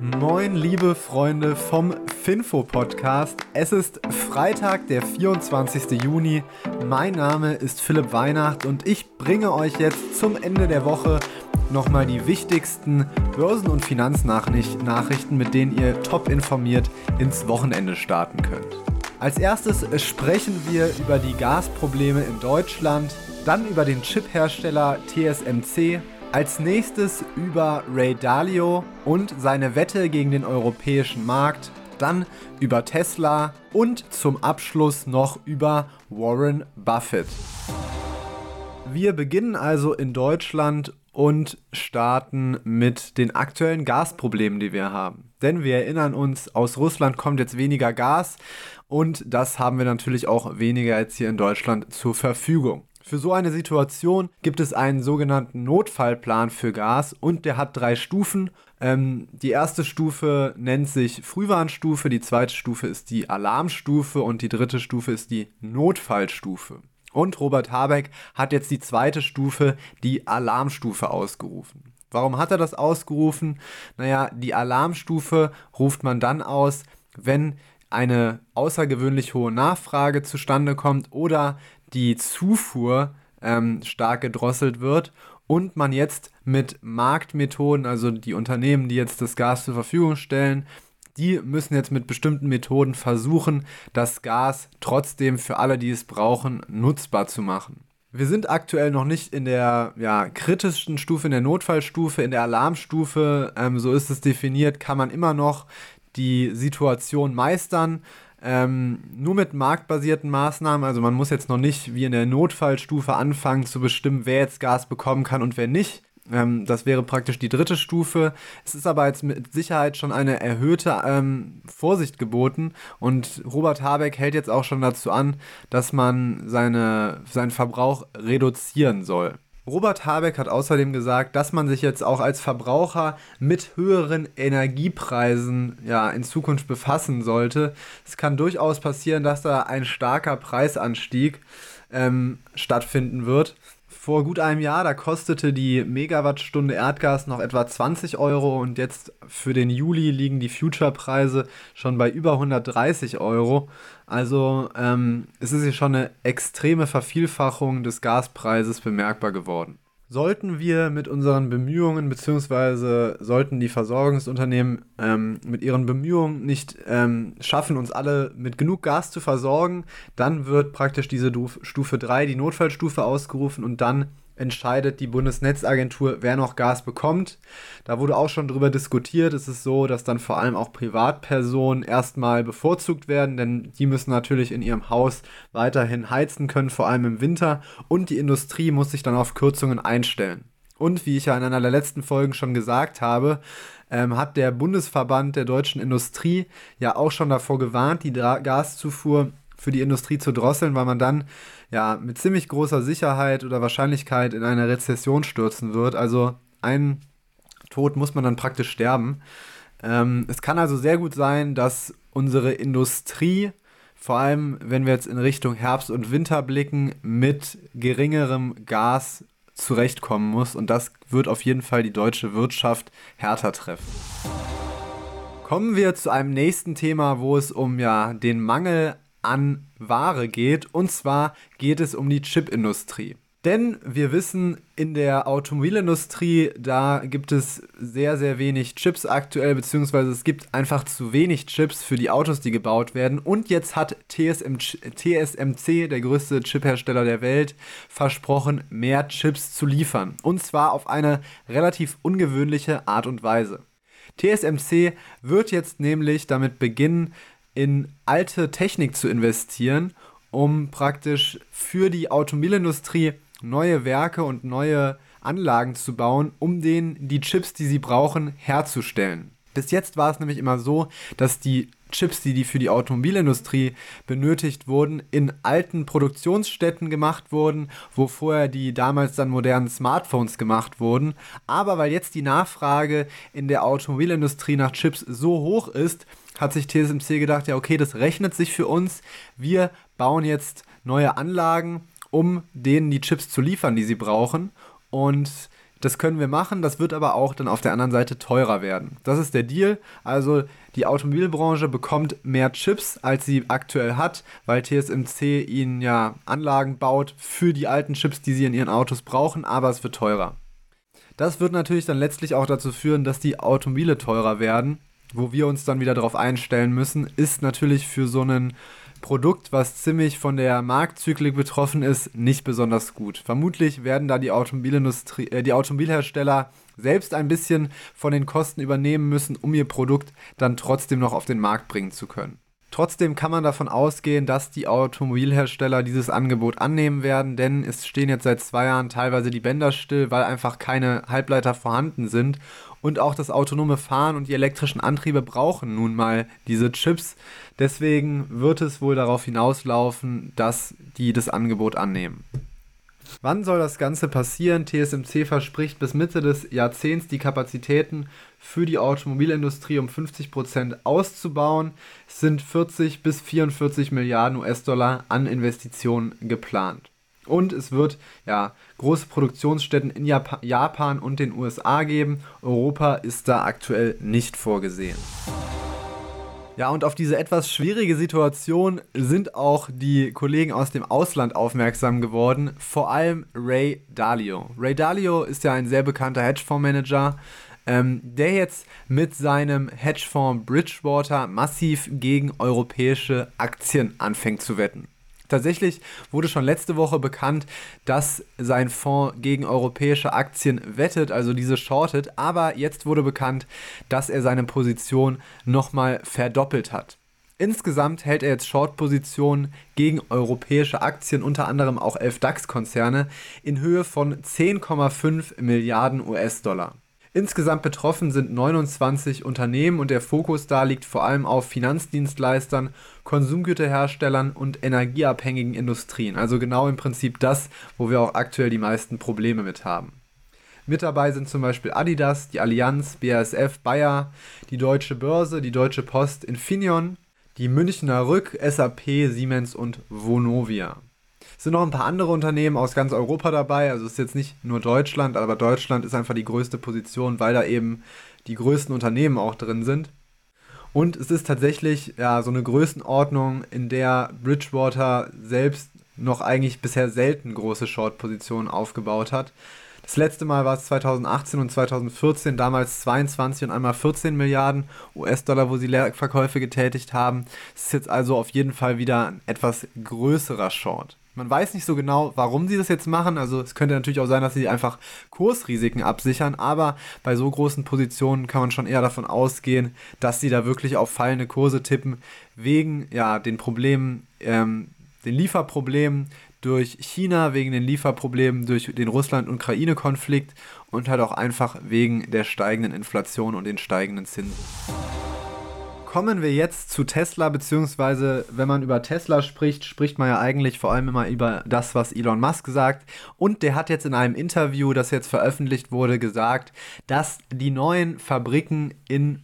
Moin, liebe Freunde vom Finfo Podcast. Es ist Freitag, der 24. Juni. Mein Name ist Philipp Weihnacht und ich bringe euch jetzt zum Ende der Woche nochmal die wichtigsten Börsen- und Finanznachrichten, mit denen ihr top informiert ins Wochenende starten könnt. Als erstes sprechen wir über die Gasprobleme in Deutschland, dann über den Chiphersteller TSMC als nächstes über Ray Dalio und seine Wette gegen den europäischen Markt, dann über Tesla und zum Abschluss noch über Warren Buffett. Wir beginnen also in Deutschland und starten mit den aktuellen Gasproblemen, die wir haben. Denn wir erinnern uns, aus Russland kommt jetzt weniger Gas und das haben wir natürlich auch weniger jetzt hier in Deutschland zur Verfügung. Für so eine Situation gibt es einen sogenannten Notfallplan für Gas und der hat drei Stufen. Ähm, die erste Stufe nennt sich Frühwarnstufe, die zweite Stufe ist die Alarmstufe und die dritte Stufe ist die Notfallstufe. Und Robert Habeck hat jetzt die zweite Stufe, die Alarmstufe, ausgerufen. Warum hat er das ausgerufen? Naja, die Alarmstufe ruft man dann aus, wenn eine außergewöhnlich hohe Nachfrage zustande kommt oder die Zufuhr ähm, stark gedrosselt wird und man jetzt mit Marktmethoden, also die Unternehmen, die jetzt das Gas zur Verfügung stellen, die müssen jetzt mit bestimmten Methoden versuchen, das Gas trotzdem für alle, die es brauchen, nutzbar zu machen. Wir sind aktuell noch nicht in der ja, kritischsten Stufe, in der Notfallstufe, in der Alarmstufe. Ähm, so ist es definiert, kann man immer noch die Situation meistern. Ähm, nur mit marktbasierten Maßnahmen, also man muss jetzt noch nicht wie in der Notfallstufe anfangen zu bestimmen, wer jetzt Gas bekommen kann und wer nicht. Ähm, das wäre praktisch die dritte Stufe. Es ist aber jetzt mit Sicherheit schon eine erhöhte ähm, Vorsicht geboten und Robert Habeck hält jetzt auch schon dazu an, dass man seine, seinen Verbrauch reduzieren soll. Robert Habeck hat außerdem gesagt, dass man sich jetzt auch als Verbraucher mit höheren Energiepreisen ja, in Zukunft befassen sollte. Es kann durchaus passieren, dass da ein starker Preisanstieg ähm, stattfinden wird. Vor gut einem Jahr, da kostete die Megawattstunde Erdgas noch etwa 20 Euro und jetzt für den Juli liegen die Future-Preise schon bei über 130 Euro. Also ähm, es ist hier schon eine extreme Vervielfachung des Gaspreises bemerkbar geworden. Sollten wir mit unseren Bemühungen, beziehungsweise sollten die Versorgungsunternehmen ähm, mit ihren Bemühungen nicht ähm, schaffen, uns alle mit genug Gas zu versorgen, dann wird praktisch diese Stufe 3, die Notfallstufe, ausgerufen und dann entscheidet die Bundesnetzagentur, wer noch Gas bekommt. Da wurde auch schon drüber diskutiert. Es ist so, dass dann vor allem auch Privatpersonen erstmal bevorzugt werden, denn die müssen natürlich in ihrem Haus weiterhin heizen können, vor allem im Winter. Und die Industrie muss sich dann auf Kürzungen einstellen. Und wie ich ja in einer der letzten Folgen schon gesagt habe, ähm, hat der Bundesverband der deutschen Industrie ja auch schon davor gewarnt, die Gaszufuhr für die Industrie zu drosseln, weil man dann ja mit ziemlich großer Sicherheit oder Wahrscheinlichkeit in eine Rezession stürzen wird. Also ein Tod muss man dann praktisch sterben. Ähm, es kann also sehr gut sein, dass unsere Industrie, vor allem wenn wir jetzt in Richtung Herbst und Winter blicken, mit geringerem Gas zurechtkommen muss. Und das wird auf jeden Fall die deutsche Wirtschaft härter treffen. Kommen wir zu einem nächsten Thema, wo es um ja den Mangel an Ware geht. Und zwar geht es um die Chipindustrie. Denn wir wissen, in der Automobilindustrie, da gibt es sehr, sehr wenig Chips aktuell, beziehungsweise es gibt einfach zu wenig Chips für die Autos, die gebaut werden. Und jetzt hat TSM, TSMC, der größte Chiphersteller der Welt, versprochen, mehr Chips zu liefern. Und zwar auf eine relativ ungewöhnliche Art und Weise. TSMC wird jetzt nämlich damit beginnen, in alte Technik zu investieren, um praktisch für die Automobilindustrie neue Werke und neue Anlagen zu bauen, um denen die Chips, die sie brauchen, herzustellen. Bis jetzt war es nämlich immer so, dass die Chips, die, die für die Automobilindustrie benötigt wurden, in alten Produktionsstätten gemacht wurden, wo vorher die damals dann modernen Smartphones gemacht wurden. Aber weil jetzt die Nachfrage in der Automobilindustrie nach Chips so hoch ist, hat sich TSMC gedacht, ja okay, das rechnet sich für uns. Wir bauen jetzt neue Anlagen, um denen die Chips zu liefern, die sie brauchen. Und Das können wir machen, das wird aber auch dann auf der anderen Seite teurer werden. Das ist der Deal. Also die Automobilbranche bekommt mehr Chips, als sie aktuell hat, weil TSMC ihnen ja Anlagen baut für die alten Chips, die sie in ihren Autos brauchen, aber es wird teurer. Das wird natürlich dann letztlich auch dazu führen, dass die Automobile teurer werden. Wo wir uns dann wieder darauf einstellen müssen, ist natürlich für so ein Produkt, was ziemlich von der Marktzyklik betroffen ist, nicht besonders gut. Vermutlich werden da die, Automobilindustrie, äh, die Automobilhersteller selbst ein bisschen von den Kosten übernehmen müssen, um ihr Produkt dann trotzdem noch auf den Markt bringen zu können. Trotzdem kann man davon ausgehen, dass die Automobilhersteller dieses Angebot annehmen werden, denn es stehen jetzt seit zwei Jahren teilweise die Bänder still, weil einfach keine Halbleiter vorhanden sind und auch das autonome Fahren und die elektrischen Antriebe brauchen nun mal diese Chips. Deswegen wird es wohl darauf hinauslaufen, dass die das Angebot annehmen. Wann soll das Ganze passieren? TSMC verspricht bis Mitte des Jahrzehnts die Kapazitäten für die Automobilindustrie um 50% auszubauen. Es sind 40 bis 44 Milliarden US-Dollar an Investitionen geplant. Und es wird ja große Produktionsstätten in Jap Japan und den USA geben. Europa ist da aktuell nicht vorgesehen. Ja, und auf diese etwas schwierige Situation sind auch die Kollegen aus dem Ausland aufmerksam geworden, vor allem Ray Dalio. Ray Dalio ist ja ein sehr bekannter Hedgefondsmanager, ähm, der jetzt mit seinem Hedgefonds Bridgewater massiv gegen europäische Aktien anfängt zu wetten. Tatsächlich wurde schon letzte Woche bekannt, dass sein Fonds gegen europäische Aktien wettet, also diese shortet, aber jetzt wurde bekannt, dass er seine Position nochmal verdoppelt hat. Insgesamt hält er jetzt Short-Positionen gegen europäische Aktien, unter anderem auch 11 DAX-Konzerne, in Höhe von 10,5 Milliarden US-Dollar. Insgesamt betroffen sind 29 Unternehmen und der Fokus da liegt vor allem auf Finanzdienstleistern, Konsumgüterherstellern und energieabhängigen Industrien. Also genau im Prinzip das, wo wir auch aktuell die meisten Probleme mit haben. Mit dabei sind zum Beispiel Adidas, die Allianz, BASF, Bayer, die Deutsche Börse, die Deutsche Post, Infineon, die Münchner Rück, SAP, Siemens und Vonovia. Es sind noch ein paar andere Unternehmen aus ganz Europa dabei. Also es ist jetzt nicht nur Deutschland, aber Deutschland ist einfach die größte Position, weil da eben die größten Unternehmen auch drin sind. Und es ist tatsächlich ja so eine Größenordnung, in der Bridgewater selbst noch eigentlich bisher selten große Short-Positionen aufgebaut hat. Das letzte Mal war es 2018 und 2014, damals 22 und einmal 14 Milliarden US-Dollar, wo sie Leerverkäufe getätigt haben. Es ist jetzt also auf jeden Fall wieder ein etwas größerer Short. Man weiß nicht so genau, warum sie das jetzt machen. Also es könnte natürlich auch sein, dass sie einfach Kursrisiken absichern, aber bei so großen Positionen kann man schon eher davon ausgehen, dass sie da wirklich auf fallende Kurse tippen, wegen ja den Problemen, ähm, den Lieferproblemen durch China, wegen den Lieferproblemen durch den Russland-Ukraine-Konflikt und halt auch einfach wegen der steigenden Inflation und den steigenden Zinsen kommen wir jetzt zu Tesla, beziehungsweise wenn man über Tesla spricht, spricht man ja eigentlich vor allem immer über das, was Elon Musk sagt. Und der hat jetzt in einem Interview, das jetzt veröffentlicht wurde, gesagt, dass die neuen Fabriken in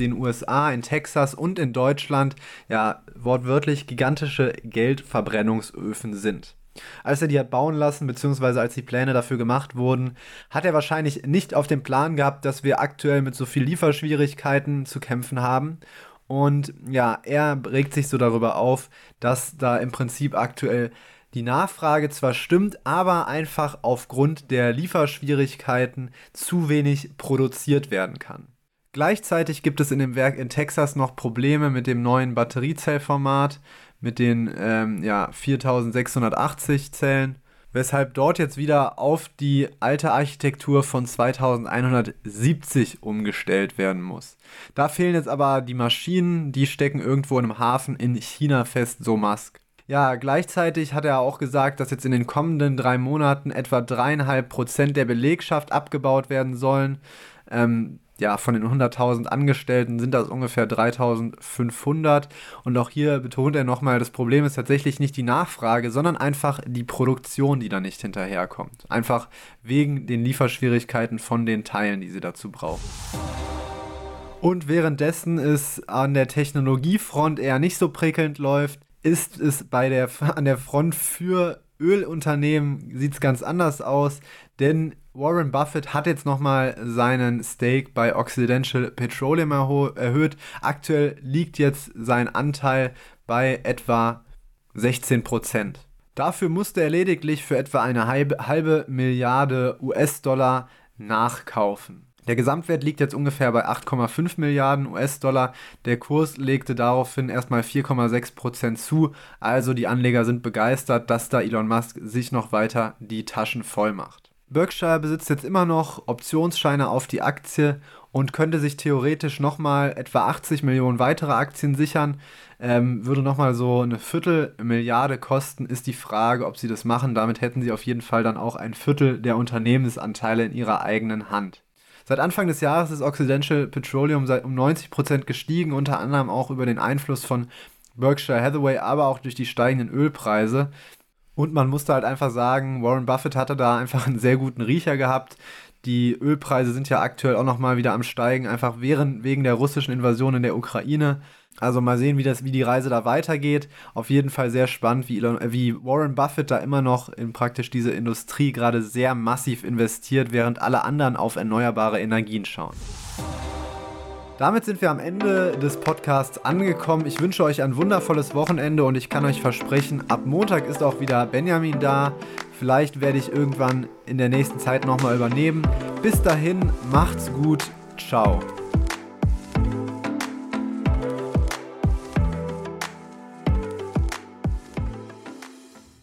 den USA, in Texas und in Deutschland ja wortwörtlich gigantische Geldverbrennungsöfen sind. Als er die hat bauen lassen, beziehungsweise als die Pläne dafür gemacht wurden, hat er wahrscheinlich nicht auf dem Plan gehabt, dass wir aktuell mit so viel Lieferschwierigkeiten zu kämpfen haben. Und ja, er regt sich so darüber auf, dass da im Prinzip aktuell die Nachfrage zwar stimmt, aber einfach aufgrund der Lieferschwierigkeiten zu wenig produziert werden kann. Gleichzeitig gibt es in dem Werk in Texas noch Probleme mit dem neuen Batteriezellformat, mit den ähm, ja, 4680 Zellen, weshalb dort jetzt wieder auf die alte Architektur von 2170 umgestellt werden muss. Da fehlen jetzt aber die Maschinen, die stecken irgendwo in einem Hafen in China fest, so Musk. Ja, gleichzeitig hat er auch gesagt, dass jetzt in den kommenden drei Monaten etwa dreieinhalb Prozent der Belegschaft abgebaut werden sollen. Ähm, ja, von den 100.000 Angestellten sind das ungefähr 3.500. Und auch hier betont er nochmal, das Problem ist tatsächlich nicht die Nachfrage, sondern einfach die Produktion, die da nicht hinterherkommt. Einfach wegen den Lieferschwierigkeiten von den Teilen, die sie dazu brauchen. Und währenddessen es an der Technologiefront eher nicht so prickelnd läuft, ist es bei der, an der Front für Ölunternehmen sieht es ganz anders aus, denn Warren Buffett hat jetzt nochmal seinen Stake bei Occidental Petroleum erhöht. Aktuell liegt jetzt sein Anteil bei etwa 16 Prozent. Dafür musste er lediglich für etwa eine halbe, halbe Milliarde US-Dollar nachkaufen. Der Gesamtwert liegt jetzt ungefähr bei 8,5 Milliarden US-Dollar. Der Kurs legte daraufhin erstmal 4,6% zu. Also die Anleger sind begeistert, dass da Elon Musk sich noch weiter die Taschen voll macht. Berkshire besitzt jetzt immer noch Optionsscheine auf die Aktie und könnte sich theoretisch nochmal etwa 80 Millionen weitere Aktien sichern. Ähm, würde nochmal so eine Viertelmilliarde kosten, ist die Frage, ob sie das machen. Damit hätten sie auf jeden Fall dann auch ein Viertel der Unternehmensanteile in ihrer eigenen Hand. Seit Anfang des Jahres ist Occidental Petroleum um 90% gestiegen, unter anderem auch über den Einfluss von Berkshire Hathaway, aber auch durch die steigenden Ölpreise. Und man musste halt einfach sagen, Warren Buffett hatte da einfach einen sehr guten Riecher gehabt. Die Ölpreise sind ja aktuell auch nochmal wieder am Steigen, einfach während, wegen der russischen Invasion in der Ukraine. Also mal sehen, wie, das, wie die Reise da weitergeht. Auf jeden Fall sehr spannend, wie, Elon, wie Warren Buffett da immer noch in praktisch diese Industrie gerade sehr massiv investiert, während alle anderen auf erneuerbare Energien schauen. Damit sind wir am Ende des Podcasts angekommen. Ich wünsche euch ein wundervolles Wochenende und ich kann euch versprechen, ab Montag ist auch wieder Benjamin da. Vielleicht werde ich irgendwann in der nächsten Zeit nochmal übernehmen. Bis dahin, macht's gut. Ciao.